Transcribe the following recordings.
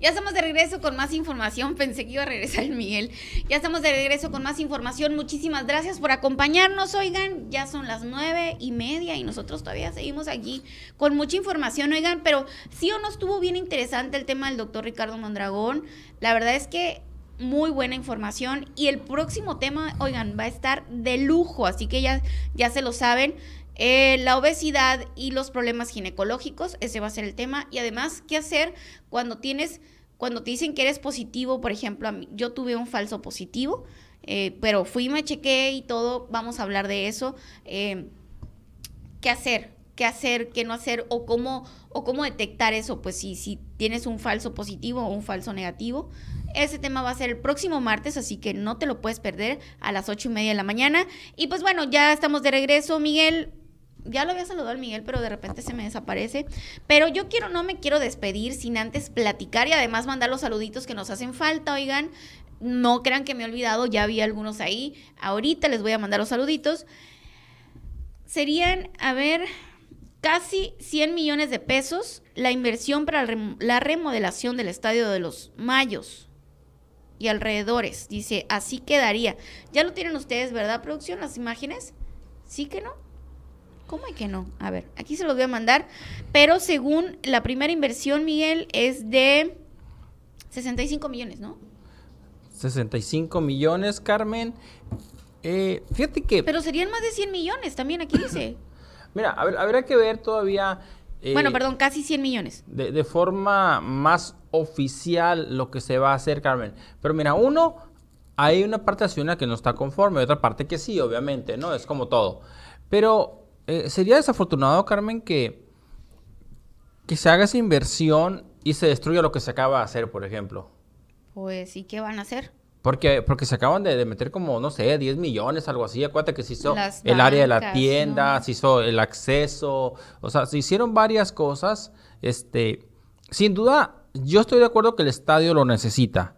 Ya estamos de regreso con más información. Pensé que iba a regresar el Miguel. Ya estamos de regreso con más información. Muchísimas gracias por acompañarnos. Oigan, ya son las nueve y media y nosotros todavía seguimos aquí con mucha información. Oigan, pero sí o no estuvo bien interesante el tema del doctor Ricardo Mondragón. La verdad es que muy buena información y el próximo tema, oigan, va a estar de lujo, así que ya, ya se lo saben. Eh, la obesidad y los problemas ginecológicos, ese va a ser el tema. Y además, ¿qué hacer cuando tienes, cuando te dicen que eres positivo? Por ejemplo, yo tuve un falso positivo, eh, pero fui, me chequé y todo, vamos a hablar de eso. Eh, ¿Qué hacer? ¿Qué hacer? ¿Qué no hacer? O cómo, o cómo detectar eso, pues si, si tienes un falso positivo o un falso negativo. Ese tema va a ser el próximo martes, así que no te lo puedes perder a las ocho y media de la mañana. Y pues bueno, ya estamos de regreso, Miguel ya lo había saludado al Miguel, pero de repente se me desaparece. Pero yo quiero, no me quiero despedir sin antes platicar y además mandar los saluditos que nos hacen falta, oigan. No crean que me he olvidado, ya había algunos ahí. Ahorita les voy a mandar los saluditos. Serían, a ver, casi 100 millones de pesos la inversión para la remodelación del Estadio de los Mayos y alrededores. Dice, así quedaría. Ya lo tienen ustedes, ¿verdad, producción? Las imágenes. ¿Sí que no? ¿Cómo hay que no? A ver, aquí se los voy a mandar. Pero según la primera inversión, Miguel, es de 65 millones, ¿no? 65 millones, Carmen. Eh, fíjate que... Pero serían más de 100 millones, también aquí dice. Mira, a ver, habrá que ver todavía... Eh, bueno, perdón, casi 100 millones. De, de, forma más oficial lo que se va a hacer, Carmen. Pero mira, uno, hay una parte nacional que no está conforme, otra parte que sí, obviamente, ¿no? Es como todo. Pero eh, sería desafortunado, Carmen, que, que se haga esa inversión y se destruya lo que se acaba de hacer, por ejemplo. Pues, ¿y qué van a hacer? Porque, porque se acaban de, meter como, no sé, 10 millones, algo así. Acuérdate que se hizo el área de la tienda, se hizo el acceso. O sea, se hicieron varias cosas. Este, sin duda, yo estoy de acuerdo que el estadio lo necesita.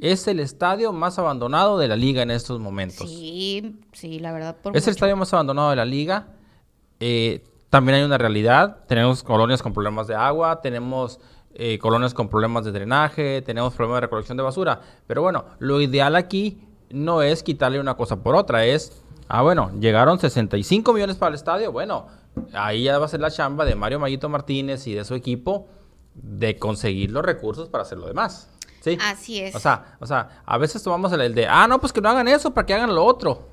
Es el estadio más abandonado de la liga en estos momentos. Sí, sí, la verdad. es el estadio más abandonado de la liga. Eh, también hay una realidad. Tenemos colonias con problemas de agua, tenemos eh, colonias con problemas de drenaje, tenemos problemas de recolección de basura. Pero bueno, lo ideal aquí no es quitarle una cosa por otra, es, ah, bueno, llegaron 65 millones para el estadio, bueno, ahí ya va a ser la chamba de Mario Mayito Martínez y de su equipo de conseguir los recursos para hacer lo demás. ¿Sí? Así es. O sea, o sea, a veces tomamos el de, ah, no, pues que no hagan eso para que hagan lo otro.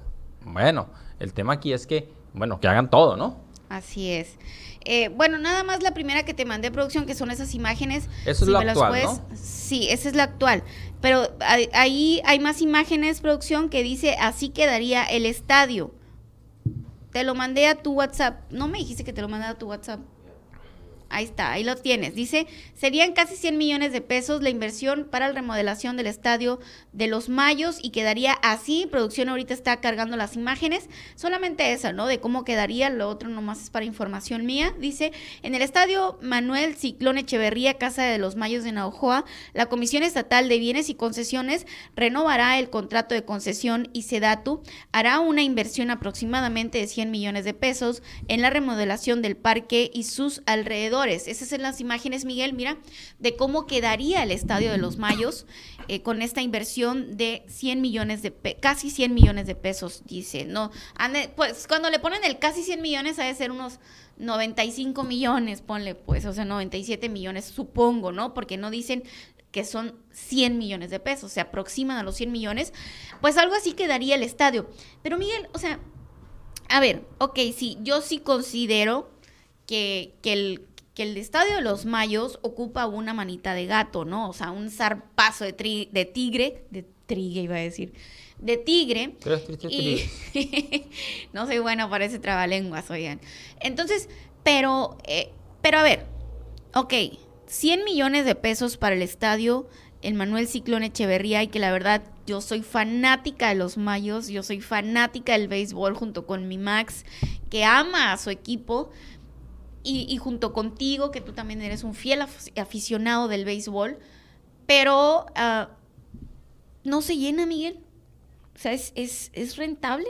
Bueno, el tema aquí es que bueno, que hagan todo, ¿no? Así es. Eh, bueno, nada más la primera que te mandé producción, que son esas imágenes. Eso es la actual, ¿no? Sí, esa es la actual. Pero ahí hay más imágenes, producción, que dice, así quedaría el estadio. Te lo mandé a tu WhatsApp. No me dijiste que te lo mandé a tu WhatsApp. Ahí está, ahí lo tienes. Dice, serían casi 100 millones de pesos la inversión para la remodelación del estadio de los Mayos y quedaría así. Producción ahorita está cargando las imágenes. Solamente esa, ¿no? De cómo quedaría. Lo otro nomás es para información mía. Dice, en el estadio Manuel Ciclón Echeverría, Casa de los Mayos de Naujoa, la Comisión Estatal de Bienes y Concesiones renovará el contrato de concesión y Sedatu hará una inversión aproximadamente de 100 millones de pesos en la remodelación del parque y sus alrededores esas son las imágenes, Miguel, mira, de cómo quedaría el Estadio de los Mayos eh, con esta inversión de 100 millones de, casi 100 millones de pesos, dice. No, pues cuando le ponen el casi 100 millones, ha de ser unos 95 millones, ponle pues, o sea, 97 millones, supongo, ¿no? Porque no dicen que son 100 millones de pesos, se aproximan a los 100 millones, pues algo así quedaría el estadio. Pero Miguel, o sea, a ver, ok, sí, yo sí considero que, que, el, que el estadio de los Mayos ocupa una manita de gato, ¿no? O sea, un zarpazo de, de tigre, de trigue iba a decir, de tigre. Y, no soy bueno para ese trabalenguas, oigan. Entonces, pero, eh, pero a ver, ok, 100 millones de pesos para el estadio el Manuel Ciclón Echeverría y que la verdad yo soy fanática de los Mayos, yo soy fanática del béisbol junto con mi Max, que ama a su equipo, y, junto contigo, que tú también eres un fiel aficionado del béisbol, pero ah, no se llena, Miguel. O sea, ¿es, es, rentable?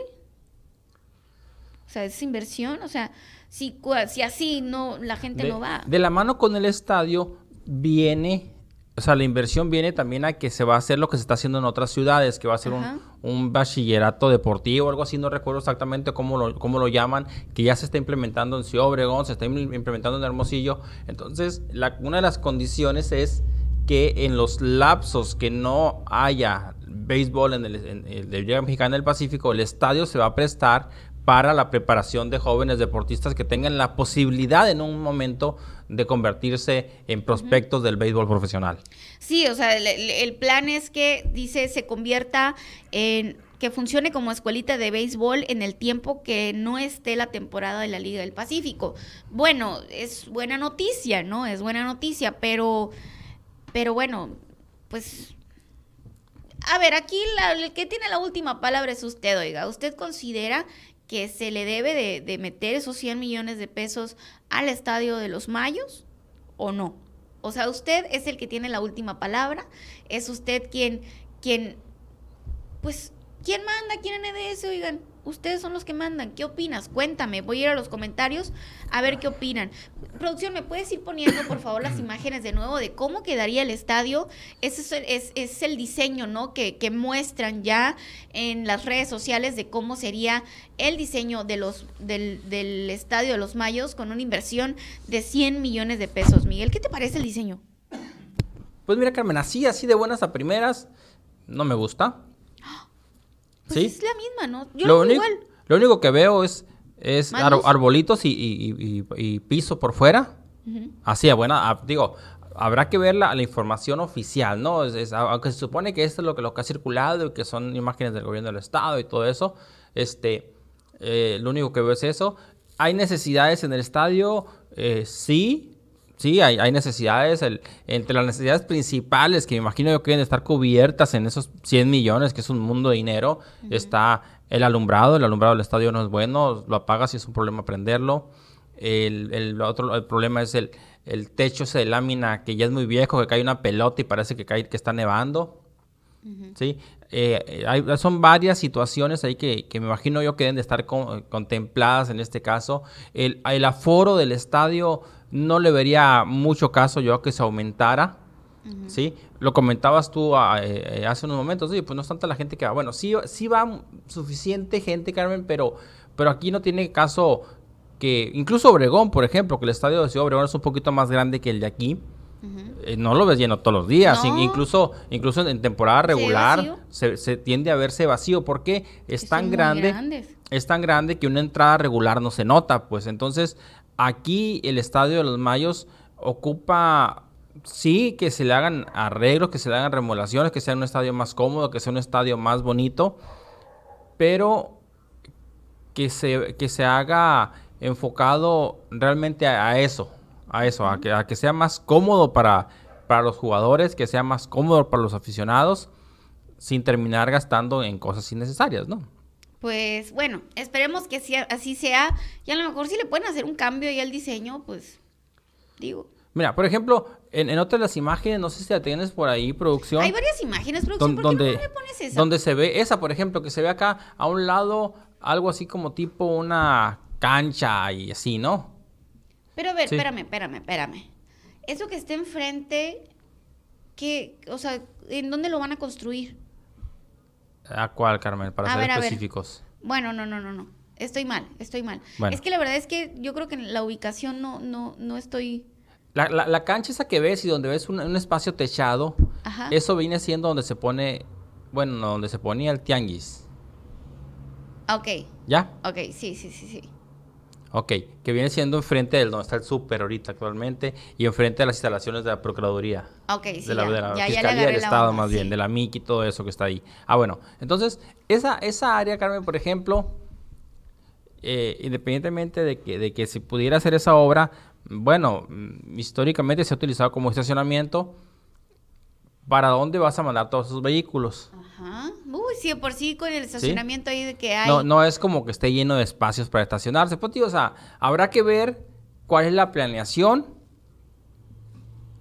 O sea, es inversión. O sea, si, si así no, la gente no va. De la mano con el estadio viene o sea, la inversión viene también a que se va a hacer lo que se está haciendo en otras ciudades, que va a ser un, un, bachillerato deportivo, algo así, no recuerdo exactamente cómo lo, cómo lo llaman, que ya se está implementando en Ciudad Obregón, se está implementando en Hermosillo. Entonces, la, una de las condiciones es que en los lapsos que no haya béisbol en el, en el de Liga Mexicana del Pacífico, el estadio se va a prestar para la preparación de jóvenes deportistas que tengan la posibilidad en un momento de convertirse en prospectos del béisbol profesional. Sí, o sea, el, plan es que, dice, se convierta en que funcione como escuelita de béisbol en el tiempo que no esté la temporada de la Liga del Pacífico. Bueno, es buena noticia, ¿no? Es buena noticia, pero, pero bueno, pues a ver, aquí el que tiene la última palabra es usted, oiga. ¿Usted considera que se le debe de, meter esos 100 millones de pesos al estadio de los Mayos o no. O sea, usted es el que tiene la última palabra, es usted quien, quien, pues, ¿quién manda aquí en NDS, oigan? Ustedes son los que mandan. ¿Qué opinas? Cuéntame. Voy a ir a los comentarios a ver qué opinan. Producción, ¿me puedes ir poniendo, por favor, las imágenes de nuevo de cómo quedaría el estadio? Ese es, el diseño, ¿no? Que, muestran ya en las redes sociales de cómo sería el diseño de los, del, del estadio de los Mayos con una inversión de 100 millones de pesos. Miguel, ¿qué te parece el diseño? Pues mira, Carmen, así, así de buenas a primeras, no me gusta. Pues es la misma, ¿no? Yo lo, único, igual. lo único que veo es, es arbolitos y, piso por fuera. Así, bueno, digo, habrá que ver la, la información oficial, ¿no? aunque se supone que esto es lo que, lo que ha circulado y que son imágenes del gobierno del Estado y todo eso, este, eh, lo único que veo es eso. ¿Hay necesidades en el estadio? Eh, sí, sí, hay, hay necesidades. El, entre las necesidades principales que me imagino yo que deben estar cubiertas en esos 100 millones, que es un mundo de dinero, está el alumbrado. El alumbrado del estadio no es bueno, lo apagas y es un problema prenderlo. El, el otro el problema es el, el techo ese de lámina que ya es muy viejo, que cae una pelota y parece que, cae, que está nevando. ¿Sí? Eh, hay, son varias situaciones ahí que, que, me imagino yo que deben de estar contempladas en este caso. El, el aforo del estadio no le vería mucho caso yo que se aumentara. ¿Sí? Lo comentabas tú ah, eh, hace unos momentos, sí, pues no es tanta la gente que va. Bueno, sí, sí va suficiente gente, Carmen, pero, pero aquí no tiene caso que, incluso Obregón, por ejemplo, que el estadio de Ciudad Obregón es un poquito más grande que el de aquí. Eh, no lo ves lleno todos los días, incluso, incluso en temporada regular se, tiende a verse vacío porque es tan grande, es tan grande que una entrada regular no se nota, pues. Entonces Aquí el Estadio de los Mayos ocupa, sí, que se le hagan arreglos, que se le hagan remodelaciones, que sea un estadio más cómodo, que sea un estadio más bonito, pero que se, que se haga enfocado realmente a, eso, a eso, a que, a que sea más cómodo para, para los jugadores, que sea más cómodo para los aficionados, sin terminar gastando en cosas innecesarias, ¿no? pues bueno, esperemos que así sea. Y a lo mejor si le pueden hacer un cambio ahí al diseño, pues digo. Mira, por ejemplo, en, en otras de las imágenes, no sé si la tienes por ahí, producción. Hay varias imágenes, producción, ¿por donde, qué no me pones esa? Donde se ve, esa por ejemplo, que se ve acá a un lado algo así como tipo una cancha y así, ¿no? Pero a ver, espérame, espérame, espérame. Eso que está enfrente, ¿qué, o sea, ¿en dónde lo van a construir? ¿A cuál, Carmen? Para ser específicos. Bueno, no, no, no, no. Estoy mal, estoy mal. Es que la verdad es que yo creo que en la ubicación no, no, no estoy... La, la, cancha esa que ves y donde ves un, espacio techado, eso viene siendo donde se pone, bueno, donde se ponía el tianguis. Ok. ¿Ya? Ok, sí, sí, sí, sí. Ok, que viene siendo enfrente del donde está el súper ahorita actualmente y enfrente de las instalaciones de la Procuraduría. Ok, sí. De la, de la Fiscalía del Estado, más bien, de la MIC y todo eso que está ahí. Ah, bueno, entonces, esa, esa área, Carmen, por ejemplo, eh, independientemente de que, de que se pudiera hacer esa obra, bueno, mm, históricamente se ha utilizado como estacionamiento. ¿Para dónde vas a mandar todos esos vehículos? Ajá. Uy, sí, por sí con el estacionamiento ahí de que hay. No, no es como que esté lleno de espacios para estacionarse. Pues, tío, o sea, habrá que ver cuál es la planeación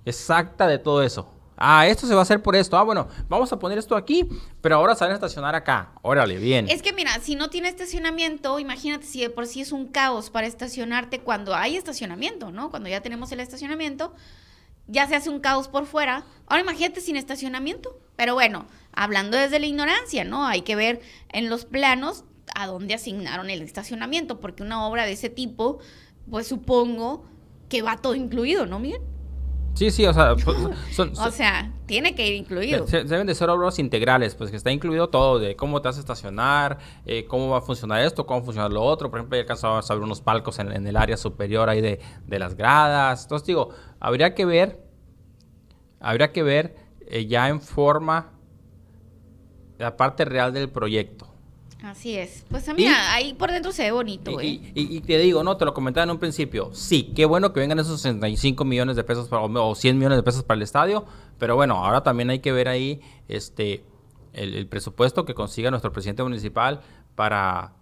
exacta de todo eso. Ah, esto se va a hacer por esto. Ah, bueno, vamos a poner esto aquí, pero ahora van a estacionar acá. Órale, bien. Es que mira, si no tiene estacionamiento, imagínate si de por sí es un caos para estacionarte cuando hay estacionamiento, ¿no? Cuando ya tenemos el estacionamiento, ya se hace un caos por fuera. Ahora imagínate sin estacionamiento. Pero bueno, hablando desde la ignorancia, ¿no? Hay que ver en los planos a dónde asignaron el estacionamiento, porque una obra de ese tipo, pues supongo que va todo incluido, ¿no, Miguel? Sí, sí, o sea, pues, o sea, tiene que ir incluido. deben de ser obras integrales, pues que está incluido todo, de cómo te vas a estacionar, eh, cómo va a funcionar esto, cómo va a funcionar lo otro. Por ejemplo, ya alcanzamos a ver unos palcos en, en, el área superior ahí de, de, las gradas. Entonces, digo, habría que ver, habría que ver eh, ya en forma la parte real del proyecto. Así es. Pues mira, ahí por dentro se ve bonito, y, ¿eh? y, te digo, no, te lo comentaba en un principio. Sí, qué bueno que vengan esos 65 millones de pesos para, o 100 millones de pesos para el estadio, pero bueno, ahora también hay que ver ahí este el presupuesto que consiga nuestro presidente municipal para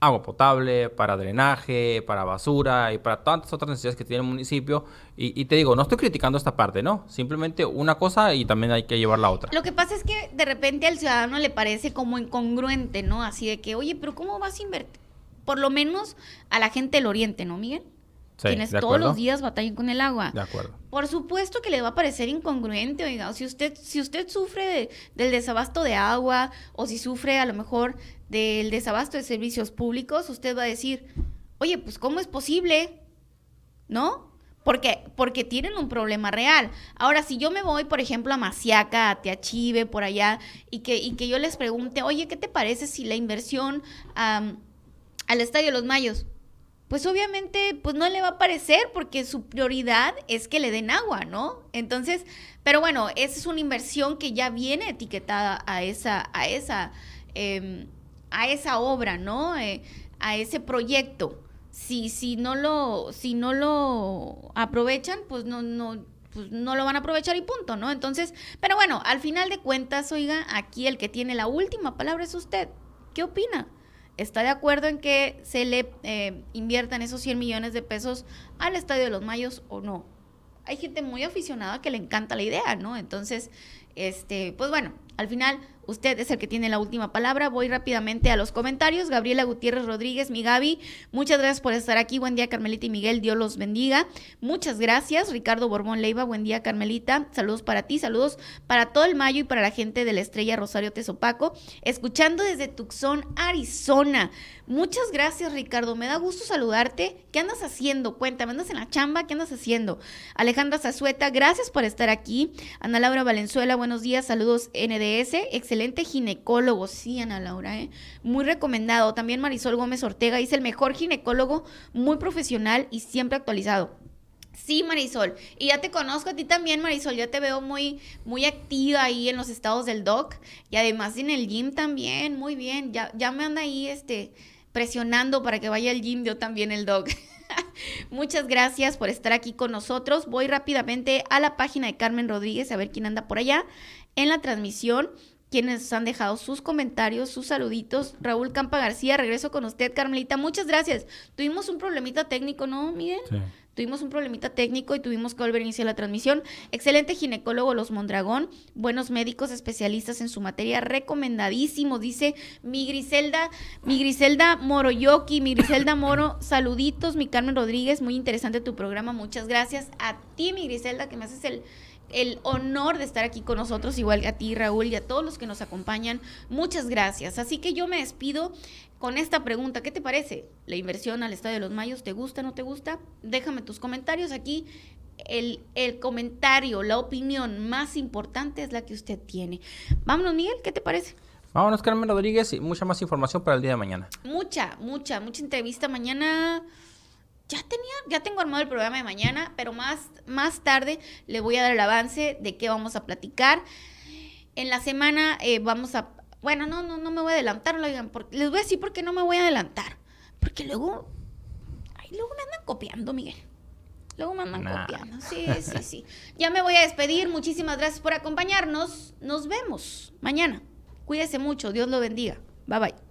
agua potable, para drenaje, para basura y para tantas otras necesidades que tiene el municipio. Y, te digo, no estoy criticando esta parte, ¿no? Simplemente una cosa y también hay que llevar la otra. Lo que pasa es que de repente al ciudadano le parece como incongruente, ¿no? Así de que, oye, pero ¿cómo vas a invertir? Por lo menos a la gente del oriente, ¿no, Miguel? Quienes todos los días batallan con el agua. De acuerdo. Por supuesto que le va a parecer incongruente, oiga, si usted, si usted sufre del desabasto de agua o si sufre a lo mejor del desabasto de servicios públicos, usted va a decir, oye, pues ¿cómo es posible? ¿No? Porque, porque tienen un problema real. Ahora, si yo me voy, por ejemplo, a Masiaca, a Teachive, por allá, y que, y que yo les pregunte, oye, ¿qué te parece si la inversión al Estadio los Mayos pues obviamente pues no le va a parecer porque su prioridad es que le den agua, ¿no? Entonces, pero bueno, esa es una inversión que ya viene etiquetada a esa, a esa, em, a esa obra, ¿no? Eh, a ese proyecto. Si, si no lo, si no lo aprovechan, pues no, no, pues no lo van a aprovechar y punto, ¿no? Entonces, pero bueno, al final de cuentas, oiga, aquí el que tiene la última palabra es usted. ¿Qué opina? Está de acuerdo en que se le eh, inviertan esos 100 millones de pesos al Estadio de los Mayos o no. Hay gente muy aficionada que le encanta la idea, ¿no? Entonces, este, pues bueno, al final Usted es el que tiene la última palabra. Voy rápidamente a los comentarios. Gabriela Gutiérrez Rodríguez, mi Gaby, muchas gracias por estar aquí. Buen día, Carmelita y Miguel. Dios los bendiga. Muchas gracias. Ricardo Borbón Leiva, buen día, Carmelita. Saludos para ti, saludos para todo el mayo y para la gente de la estrella Rosario Tezopaco. Escuchando desde Tucson, Arizona. Muchas gracias, Ricardo. Me da gusto saludarte. ¿Qué andas haciendo? Cuéntame, ¿andas en la chamba? ¿Qué andas haciendo? Alejandra Zazueta, gracias por estar aquí. Ana Laura Valenzuela, buenos días. Saludos, NDS. Excelente excelente ginecólogo, sí, Ana Laura, ¿eh? muy recomendado. También Marisol Gómez Ortega dice el mejor ginecólogo, muy profesional y siempre actualizado. Sí, Marisol. Y ya te conozco a ti también, Marisol. Ya te veo muy, muy activa ahí en los estados del doc. Y además en el gym también. Muy bien. Ya, ya me anda ahí este, presionando para que vaya al gym yo también el doc. Muchas gracias por estar aquí con nosotros. Voy rápidamente a la página de Carmen Rodríguez a ver quién anda por allá en la transmisión quienes han dejado sus comentarios, sus saluditos. Raúl Campa García, regreso con usted, Carmelita. Muchas gracias. Tuvimos un problemita técnico, ¿no, Miguel? Sí. Tuvimos un problemita técnico y tuvimos que volver a iniciar la transmisión. Excelente ginecólogo Los Mondragón, buenos médicos especialistas en su materia, recomendadísimo, dice mi Griselda, mi Griselda Moroyoki, mi Griselda Moro, saluditos, mi Carmen Rodríguez, muy interesante tu programa, muchas gracias a ti, mi Griselda, que me haces el el honor de estar aquí con nosotros, igual que a ti, Raúl, y a todos los que nos acompañan. Muchas gracias. Así que yo me despido con esta pregunta. ¿Qué te parece? ¿La inversión al Estadio de los Mayos te gusta, no te gusta? Déjame tus comentarios aquí. El, el comentario, la opinión más importante es la que usted tiene. Vámonos, Miguel, ¿qué te parece? Vámonos, Carmen Rodríguez, y mucha más información para el día de mañana. Mucha, mucha, mucha entrevista mañana ya tenía, ya tengo armado el programa de mañana, pero más, más tarde le voy a dar el avance de qué vamos a platicar. En la semana eh, vamos a, bueno, no, no, no me voy a adelantar, porque, les voy a decir por qué no me voy a adelantar. Porque luego, ay, luego me andan copiando, Miguel. Luego me andan copiando. Sí, sí, sí. Ya me voy a despedir. Muchísimas gracias por acompañarnos. Nos vemos mañana. Cuídese mucho. Dios lo bendiga. Bye bye.